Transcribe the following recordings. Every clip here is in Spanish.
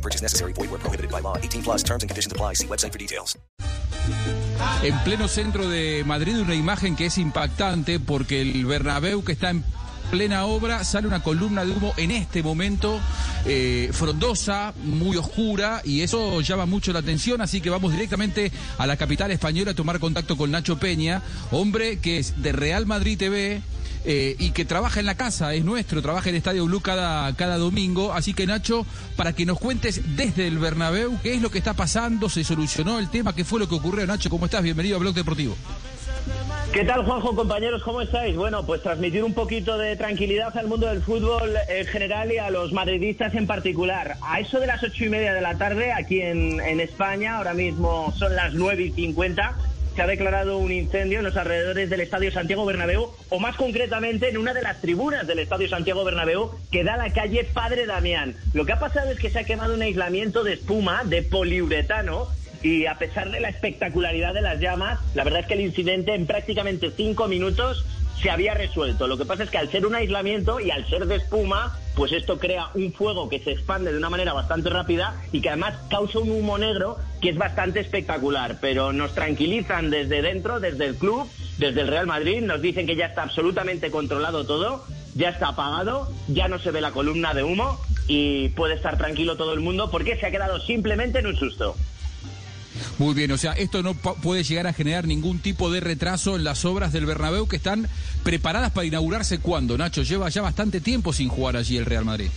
No purchase necessary. Void where prohibited by law. 18 plus terms and conditions apply. See website for details. En pleno centro de Madrid, una imagen que es impactante porque el Bernabéu que está en plena obra sale una columna de humo en este momento eh, frondosa, muy oscura y eso llama mucho la atención, así que vamos directamente a la capital española a tomar contacto con Nacho Peña, hombre que es de Real Madrid TV. Eh, y que trabaja en la casa, es nuestro, trabaja en Estadio Blue cada, cada domingo. Así que Nacho, para que nos cuentes desde el Bernabéu qué es lo que está pasando, se solucionó el tema, qué fue lo que ocurrió. Nacho, ¿cómo estás? Bienvenido a Blog Deportivo. ¿Qué tal, Juanjo, compañeros? ¿Cómo estáis? Bueno, pues transmitir un poquito de tranquilidad al mundo del fútbol en general y a los madridistas en particular. A eso de las ocho y media de la tarde, aquí en, en España, ahora mismo son las nueve y cincuenta, se ha declarado un incendio en los alrededores del Estadio Santiago Bernabéu, o más concretamente en una de las tribunas del Estadio Santiago Bernabéu, que da a la calle Padre Damián. Lo que ha pasado es que se ha quemado un aislamiento de espuma, de poliuretano, y a pesar de la espectacularidad de las llamas, la verdad es que el incidente en prácticamente cinco minutos se había resuelto. Lo que pasa es que al ser un aislamiento y al ser de espuma, pues esto crea un fuego que se expande de una manera bastante rápida y que además causa un humo negro que es bastante espectacular. Pero nos tranquilizan desde dentro, desde el club, desde el Real Madrid, nos dicen que ya está absolutamente controlado todo, ya está apagado, ya no se ve la columna de humo y puede estar tranquilo todo el mundo porque se ha quedado simplemente en un susto. Muy bien, o sea, esto no puede llegar a generar ningún tipo de retraso en las obras del Bernabéu que están preparadas para inaugurarse cuándo, Nacho. Lleva ya bastante tiempo sin jugar allí el Real Madrid.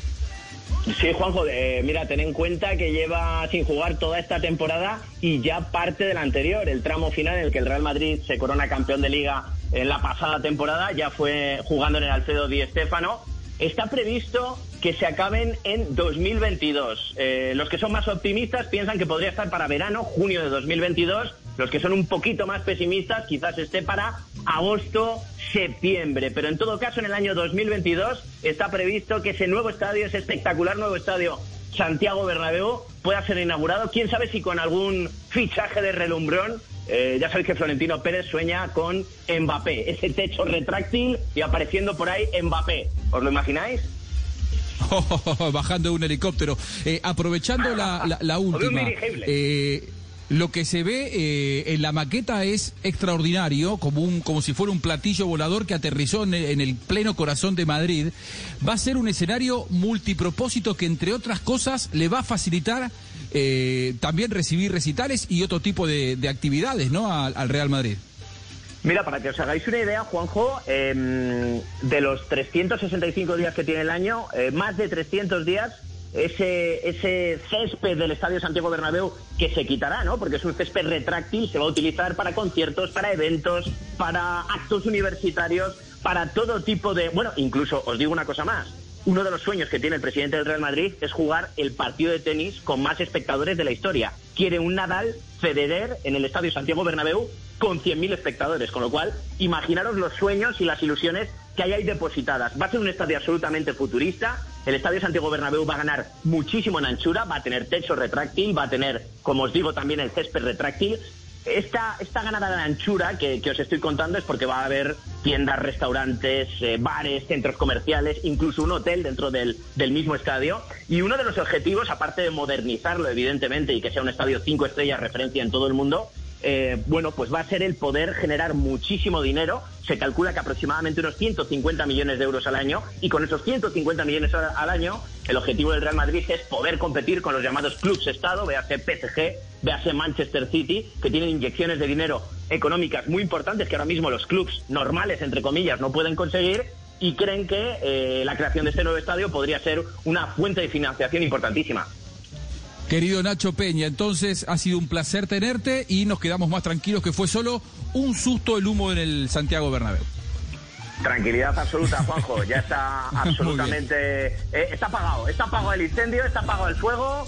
Sí, Juanjo, eh, mira, ten en cuenta que lleva sin jugar toda esta temporada y ya parte de la anterior, el tramo final en el que el Real Madrid se corona campeón de liga en la pasada temporada, ya fue jugando en el Alfredo Di Stéfano. Está previsto que se acaben en 2022. Eh, los que son más optimistas piensan que podría estar para verano, junio de 2022. Los que son un poquito más pesimistas quizás esté para agosto, septiembre. Pero en todo caso, en el año 2022 está previsto que ese nuevo estadio, ese espectacular nuevo estadio Santiago Bernabéu, pueda ser inaugurado. Quién sabe si con algún fichaje de relumbrón. Eh, ya sabéis que Florentino Pérez sueña con Mbappé, ese techo retráctil y apareciendo por ahí Mbappé. ¿Os lo imagináis? Bajando de un helicóptero. Eh, aprovechando la, última. eh, lo que se ve en la maqueta es extraordinario, como, un, como si fuera un platillo volador que aterrizó en el, en el pleno corazón de Madrid. Va a ser un escenario multipropósito que, entre otras cosas, le va a facilitar eh, también recibir recitales y otro tipo de, de actividades ¿no? al, al Real Madrid. Mira, para que os hagáis una idea, Juanjo, em, de los 365 días que tiene el año, eh, más de 300 días, ese, ese césped del Estadio Santiago Bernabéu que se quitará, ¿no? Porque es un césped retráctil, se va a utilizar para conciertos, para eventos, para actos universitarios, para todo tipo de... Bueno, incluso os digo una cosa más. Uno de los sueños que tiene el presidente del Real Madrid es jugar el partido de tenis con más espectadores de la historia. Quiere un Nadal Federer en el Estadio Santiago Bernabéu con 100.000 espectadores, con lo cual imaginaros los sueños y las ilusiones que hay ahí depositadas. Va a ser un estadio absolutamente futurista. El Estadio Santiago Bernabéu va a ganar muchísimo en anchura, va a tener techo retráctil, va a tener, como os digo, también el césped retráctil. Esta, esta ganada de anchura que, que os estoy contando es porque va a haber tiendas, restaurantes, eh, bares, centros comerciales, incluso un hotel dentro del, del mismo estadio. Y uno de los objetivos, aparte de modernizarlo, evidentemente, y que sea un estadio cinco estrellas referencia en todo el mundo, eh, bueno, pues va a ser el poder generar muchísimo dinero. Se calcula que aproximadamente unos 150 millones de euros al año. Y con esos 150 millones al año, el objetivo del Real Madrid es poder competir con los llamados clubes Estado, véase PSG, véase Manchester City, que tienen inyecciones de dinero económicas muy importantes que ahora mismo los clubes normales, entre comillas, no pueden conseguir. Y creen que eh, la creación de este nuevo estadio podría ser una fuente de financiación importantísima. Querido Nacho Peña, entonces ha sido un placer tenerte y nos quedamos más tranquilos que fue solo un susto el humo en el Santiago Bernabéu. Tranquilidad absoluta, Juanjo. Ya está absolutamente. eh, está apagado. Está apagado el incendio, está apagado el fuego.